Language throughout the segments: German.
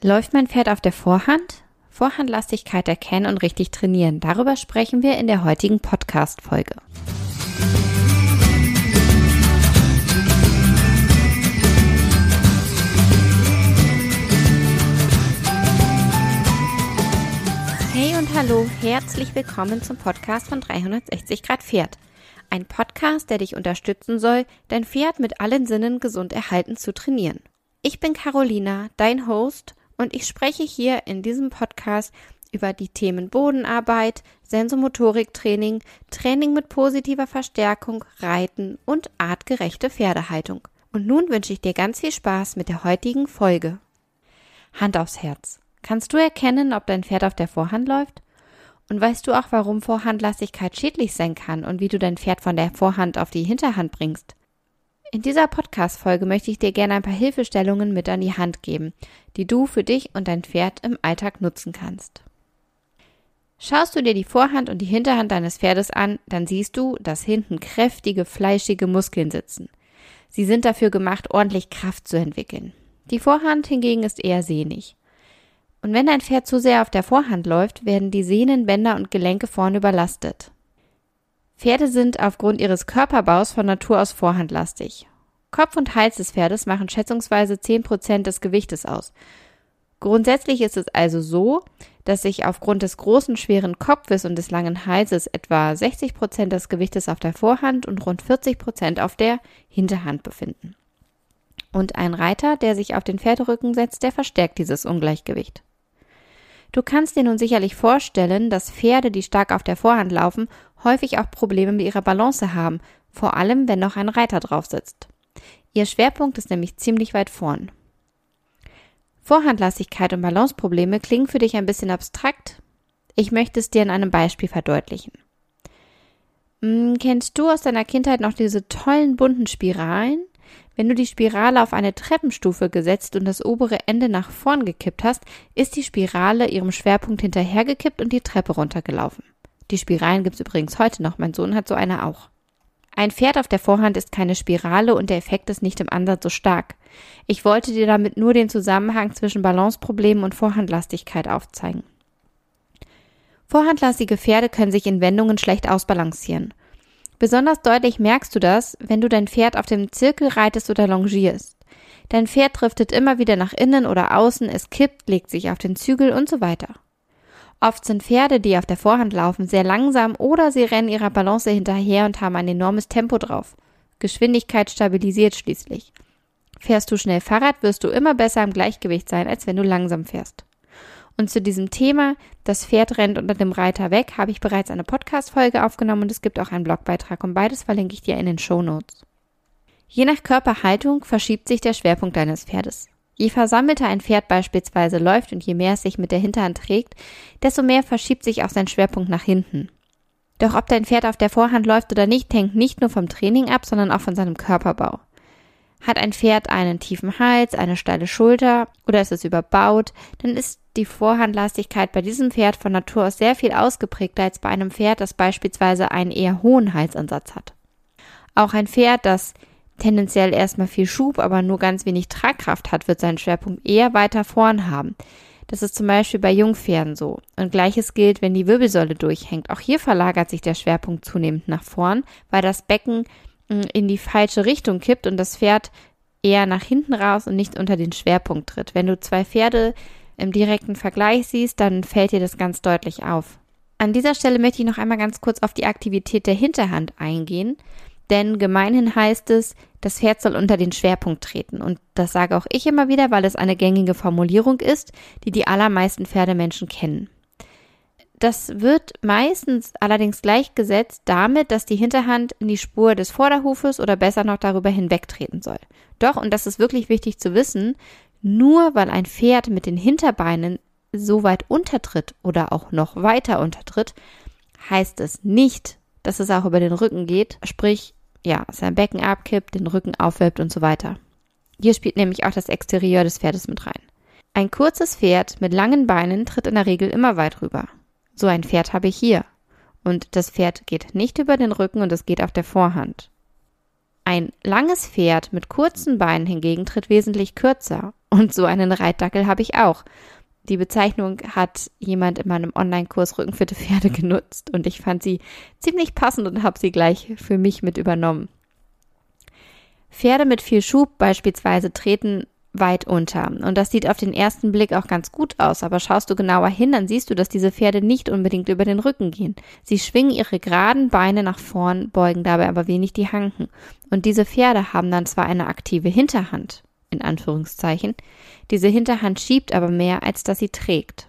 Läuft mein Pferd auf der Vorhand? Vorhandlastigkeit erkennen und richtig trainieren. Darüber sprechen wir in der heutigen Podcast-Folge. Hey und hallo, herzlich willkommen zum Podcast von 360 Grad Pferd. Ein Podcast, der dich unterstützen soll, dein Pferd mit allen Sinnen gesund erhalten zu trainieren. Ich bin Carolina, dein Host und ich spreche hier in diesem Podcast über die Themen Bodenarbeit, Sensomotoriktraining, Training mit positiver Verstärkung, Reiten und artgerechte Pferdehaltung. Und nun wünsche ich dir ganz viel Spaß mit der heutigen Folge. Hand aufs Herz. Kannst du erkennen, ob dein Pferd auf der Vorhand läuft? Und weißt du auch, warum Vorhandlastigkeit schädlich sein kann und wie du dein Pferd von der Vorhand auf die Hinterhand bringst? In dieser Podcast-Folge möchte ich dir gerne ein paar Hilfestellungen mit an die Hand geben, die du für dich und dein Pferd im Alltag nutzen kannst. Schaust du dir die Vorhand und die Hinterhand deines Pferdes an, dann siehst du, dass hinten kräftige, fleischige Muskeln sitzen. Sie sind dafür gemacht, ordentlich Kraft zu entwickeln. Die Vorhand hingegen ist eher sehnig. Und wenn dein Pferd zu sehr auf der Vorhand läuft, werden die Sehnen, Bänder und Gelenke vorne überlastet. Pferde sind aufgrund ihres Körperbaus von Natur aus vorhandlastig. Kopf und Hals des Pferdes machen schätzungsweise 10 Prozent des Gewichtes aus. Grundsätzlich ist es also so, dass sich aufgrund des großen, schweren Kopfes und des langen Halses etwa 60 Prozent des Gewichtes auf der Vorhand und rund 40 Prozent auf der Hinterhand befinden. Und ein Reiter, der sich auf den Pferderücken setzt, der verstärkt dieses Ungleichgewicht. Du kannst dir nun sicherlich vorstellen, dass Pferde, die stark auf der Vorhand laufen, häufig auch Probleme mit ihrer Balance haben, vor allem wenn noch ein Reiter drauf sitzt. Ihr Schwerpunkt ist nämlich ziemlich weit vorn. Vorhandlastigkeit und Balanceprobleme klingen für dich ein bisschen abstrakt. Ich möchte es dir in einem Beispiel verdeutlichen. Hm, kennst du aus deiner Kindheit noch diese tollen bunten Spiralen? Wenn du die Spirale auf eine Treppenstufe gesetzt und das obere Ende nach vorn gekippt hast, ist die Spirale ihrem Schwerpunkt hinterhergekippt und die Treppe runtergelaufen. Die Spiralen gibt's übrigens heute noch, mein Sohn hat so eine auch. Ein Pferd auf der Vorhand ist keine Spirale und der Effekt ist nicht im Ansatz so stark. Ich wollte dir damit nur den Zusammenhang zwischen Balanceproblemen und Vorhandlastigkeit aufzeigen. Vorhandlastige Pferde können sich in Wendungen schlecht ausbalancieren. Besonders deutlich merkst du das, wenn du dein Pferd auf dem Zirkel reitest oder longierst. Dein Pferd driftet immer wieder nach innen oder außen, es kippt, legt sich auf den Zügel und so weiter. Oft sind Pferde, die auf der Vorhand laufen, sehr langsam oder sie rennen ihrer Balance hinterher und haben ein enormes Tempo drauf. Geschwindigkeit stabilisiert schließlich. Fährst du schnell Fahrrad, wirst du immer besser im Gleichgewicht sein, als wenn du langsam fährst. Und zu diesem Thema, das Pferd rennt unter dem Reiter weg, habe ich bereits eine Podcast-Folge aufgenommen und es gibt auch einen Blogbeitrag und beides verlinke ich dir in den Show Notes. Je nach Körperhaltung verschiebt sich der Schwerpunkt deines Pferdes. Je versammelter ein Pferd beispielsweise läuft und je mehr es sich mit der Hinterhand trägt, desto mehr verschiebt sich auch sein Schwerpunkt nach hinten. Doch ob dein Pferd auf der Vorhand läuft oder nicht, hängt nicht nur vom Training ab, sondern auch von seinem Körperbau. Hat ein Pferd einen tiefen Hals, eine steile Schulter oder ist es überbaut, dann ist die Vorhandlastigkeit bei diesem Pferd von Natur aus sehr viel ausgeprägter als bei einem Pferd, das beispielsweise einen eher hohen Halsansatz hat. Auch ein Pferd, das tendenziell erstmal viel Schub, aber nur ganz wenig Tragkraft hat, wird seinen Schwerpunkt eher weiter vorn haben. Das ist zum Beispiel bei Jungpferden so. Und gleiches gilt, wenn die Wirbelsäule durchhängt. Auch hier verlagert sich der Schwerpunkt zunehmend nach vorn, weil das Becken hm, in die falsche Richtung kippt und das Pferd eher nach hinten raus und nicht unter den Schwerpunkt tritt. Wenn du zwei Pferde im direkten Vergleich siehst, dann fällt dir das ganz deutlich auf. An dieser Stelle möchte ich noch einmal ganz kurz auf die Aktivität der Hinterhand eingehen, denn gemeinhin heißt es, das Pferd soll unter den Schwerpunkt treten. Und das sage auch ich immer wieder, weil es eine gängige Formulierung ist, die die allermeisten Pferdemenschen kennen. Das wird meistens allerdings gleichgesetzt damit, dass die Hinterhand in die Spur des Vorderhufes oder besser noch darüber hinwegtreten soll. Doch, und das ist wirklich wichtig zu wissen, nur weil ein Pferd mit den Hinterbeinen so weit untertritt oder auch noch weiter untertritt, heißt es nicht, dass es auch über den Rücken geht, sprich, ja, sein Becken abkippt, den Rücken aufwölbt und so weiter. Hier spielt nämlich auch das Exterieur des Pferdes mit rein. Ein kurzes Pferd mit langen Beinen tritt in der Regel immer weit rüber. So ein Pferd habe ich hier. Und das Pferd geht nicht über den Rücken und es geht auf der Vorhand. Ein langes Pferd mit kurzen Beinen hingegen tritt wesentlich kürzer Und so einen Reitdackel habe ich auch. Die Bezeichnung hat jemand in meinem Online-Kurs Rückenfitte Pferde genutzt und ich fand sie ziemlich passend und habe sie gleich für mich mit übernommen. Pferde mit viel Schub beispielsweise treten weit unter. Und das sieht auf den ersten Blick auch ganz gut aus, aber schaust du genauer hin, dann siehst du, dass diese Pferde nicht unbedingt über den Rücken gehen. Sie schwingen ihre geraden Beine nach vorn, beugen dabei aber wenig die Hanken. Und diese Pferde haben dann zwar eine aktive Hinterhand, in Anführungszeichen, diese Hinterhand schiebt aber mehr, als dass sie trägt.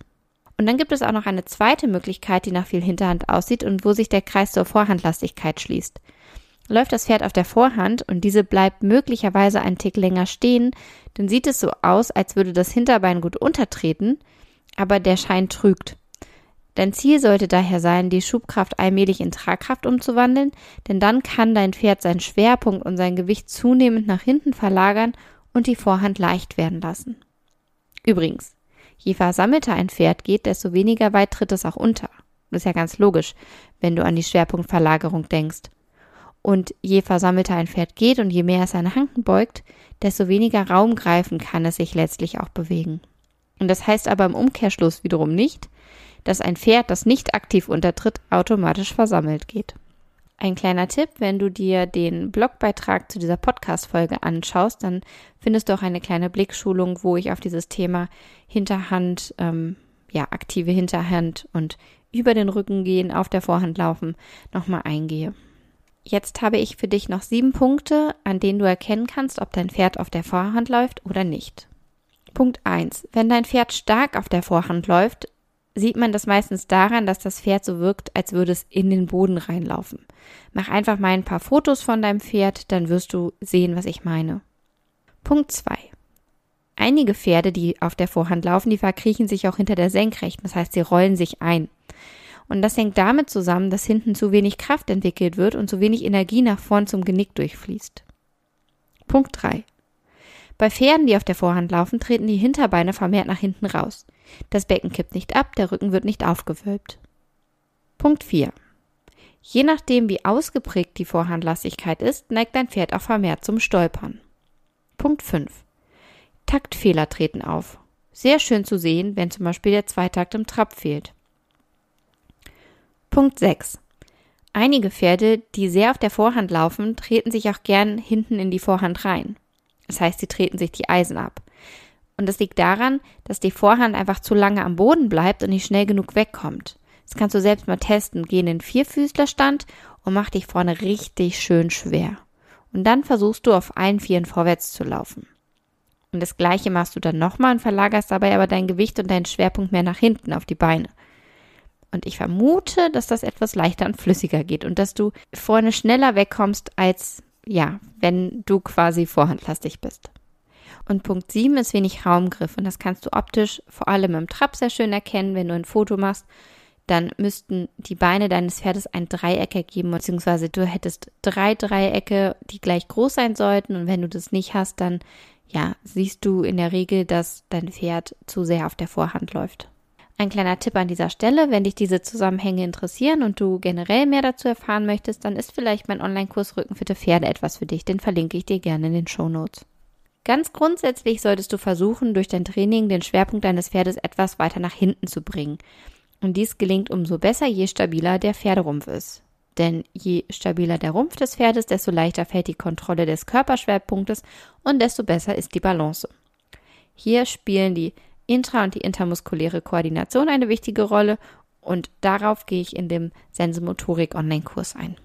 Und dann gibt es auch noch eine zweite Möglichkeit, die nach viel Hinterhand aussieht und wo sich der Kreis zur Vorhandlastigkeit schließt. Läuft das Pferd auf der Vorhand und diese bleibt möglicherweise einen Tick länger stehen, dann sieht es so aus, als würde das Hinterbein gut untertreten, aber der Schein trügt. Dein Ziel sollte daher sein, die Schubkraft allmählich in Tragkraft umzuwandeln, denn dann kann dein Pferd seinen Schwerpunkt und sein Gewicht zunehmend nach hinten verlagern und die Vorhand leicht werden lassen. Übrigens, je versammelter ein Pferd geht, desto weniger weit tritt es auch unter. Das ist ja ganz logisch, wenn du an die Schwerpunktverlagerung denkst. Und je versammelter ein Pferd geht und je mehr es seine Hanken beugt, desto weniger Raum greifen kann es sich letztlich auch bewegen. Und das heißt aber im Umkehrschluss wiederum nicht, dass ein Pferd, das nicht aktiv untertritt, automatisch versammelt geht. Ein kleiner Tipp, wenn du dir den Blogbeitrag zu dieser Podcast-Folge anschaust, dann findest du auch eine kleine Blickschulung, wo ich auf dieses Thema Hinterhand, ähm, ja, aktive Hinterhand und über den Rücken gehen, auf der Vorhand laufen, nochmal eingehe. Jetzt habe ich für dich noch sieben Punkte, an denen du erkennen kannst, ob dein Pferd auf der Vorhand läuft oder nicht. Punkt eins: Wenn dein Pferd stark auf der Vorhand läuft, sieht man das meistens daran, dass das Pferd so wirkt, als würde es in den Boden reinlaufen. Mach einfach mal ein paar Fotos von deinem Pferd, dann wirst du sehen, was ich meine. Punkt zwei: Einige Pferde, die auf der Vorhand laufen, die verkriechen sich auch hinter der Senkrechten, das heißt, sie rollen sich ein. Und das hängt damit zusammen, dass hinten zu wenig Kraft entwickelt wird und zu wenig Energie nach vorn zum Genick durchfließt. Punkt 3. Bei Pferden, die auf der Vorhand laufen, treten die Hinterbeine vermehrt nach hinten raus. Das Becken kippt nicht ab, der Rücken wird nicht aufgewölbt. Punkt 4. Je nachdem, wie ausgeprägt die Vorhandlastigkeit ist, neigt dein Pferd auch vermehrt zum Stolpern. Punkt 5. Taktfehler treten auf. Sehr schön zu sehen, wenn zum Beispiel der Zweitakt im Trab fehlt. Punkt 6. Einige Pferde, die sehr auf der Vorhand laufen, treten sich auch gern hinten in die Vorhand rein. Das heißt, sie treten sich die Eisen ab. Und das liegt daran, dass die Vorhand einfach zu lange am Boden bleibt und nicht schnell genug wegkommt. Das kannst du selbst mal testen. Geh in den Vierfüßlerstand und mach dich vorne richtig schön schwer. Und dann versuchst du auf allen Vieren vorwärts zu laufen. Und das gleiche machst du dann nochmal und verlagerst dabei aber dein Gewicht und deinen Schwerpunkt mehr nach hinten auf die Beine. Und ich vermute, dass das etwas leichter und flüssiger geht und dass du vorne schneller wegkommst, als ja, wenn du quasi vorhandlastig bist. Und Punkt 7 ist wenig Raumgriff und das kannst du optisch vor allem im Trab sehr schön erkennen, wenn du ein Foto machst. Dann müssten die Beine deines Pferdes ein Dreieck ergeben, beziehungsweise du hättest drei Dreiecke, die gleich groß sein sollten. Und wenn du das nicht hast, dann ja, siehst du in der Regel, dass dein Pferd zu sehr auf der Vorhand läuft. Ein kleiner Tipp an dieser Stelle, wenn dich diese Zusammenhänge interessieren und du generell mehr dazu erfahren möchtest, dann ist vielleicht mein Online-Kurs Rückenfitte Pferde etwas für dich, den verlinke ich dir gerne in den Show Notes. Ganz grundsätzlich solltest du versuchen, durch dein Training den Schwerpunkt deines Pferdes etwas weiter nach hinten zu bringen. Und dies gelingt umso besser, je stabiler der Pferderumpf ist. Denn je stabiler der Rumpf des Pferdes, desto leichter fällt die Kontrolle des Körperschwerpunktes und desto besser ist die Balance. Hier spielen die intra- und die intermuskuläre Koordination eine wichtige Rolle und darauf gehe ich in dem Sensomotorik-Online-Kurs ein.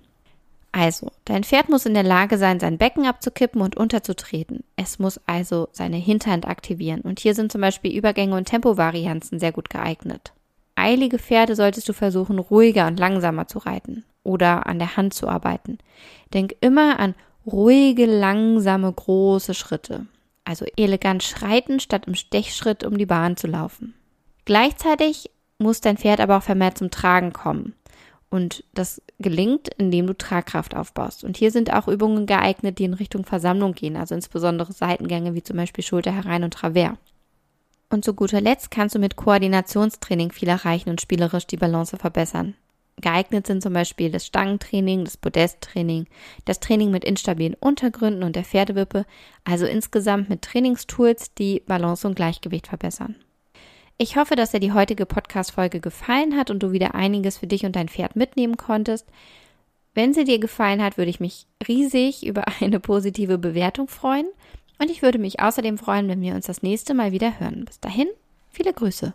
Also, dein Pferd muss in der Lage sein, sein Becken abzukippen und unterzutreten. Es muss also seine Hinterhand aktivieren. Und hier sind zum Beispiel Übergänge und Tempovarianzen sehr gut geeignet. Eilige Pferde solltest du versuchen, ruhiger und langsamer zu reiten oder an der Hand zu arbeiten. Denk immer an ruhige, langsame, große Schritte also elegant schreiten, statt im Stechschritt um die Bahn zu laufen. Gleichzeitig muss dein Pferd aber auch vermehrt zum Tragen kommen. Und das gelingt, indem du Tragkraft aufbaust. Und hier sind auch Übungen geeignet, die in Richtung Versammlung gehen, also insbesondere Seitengänge wie zum Beispiel Schulter herein und Travers. Und zu guter Letzt kannst du mit Koordinationstraining viel erreichen und spielerisch die Balance verbessern. Geeignet sind zum Beispiel das Stangentraining, das Podesttraining, das Training mit instabilen Untergründen und der Pferdewippe, also insgesamt mit Trainingstools, die Balance und Gleichgewicht verbessern. Ich hoffe, dass dir die heutige Podcast-Folge gefallen hat und du wieder einiges für dich und dein Pferd mitnehmen konntest. Wenn sie dir gefallen hat, würde ich mich riesig über eine positive Bewertung freuen. Und ich würde mich außerdem freuen, wenn wir uns das nächste Mal wieder hören. Bis dahin, viele Grüße.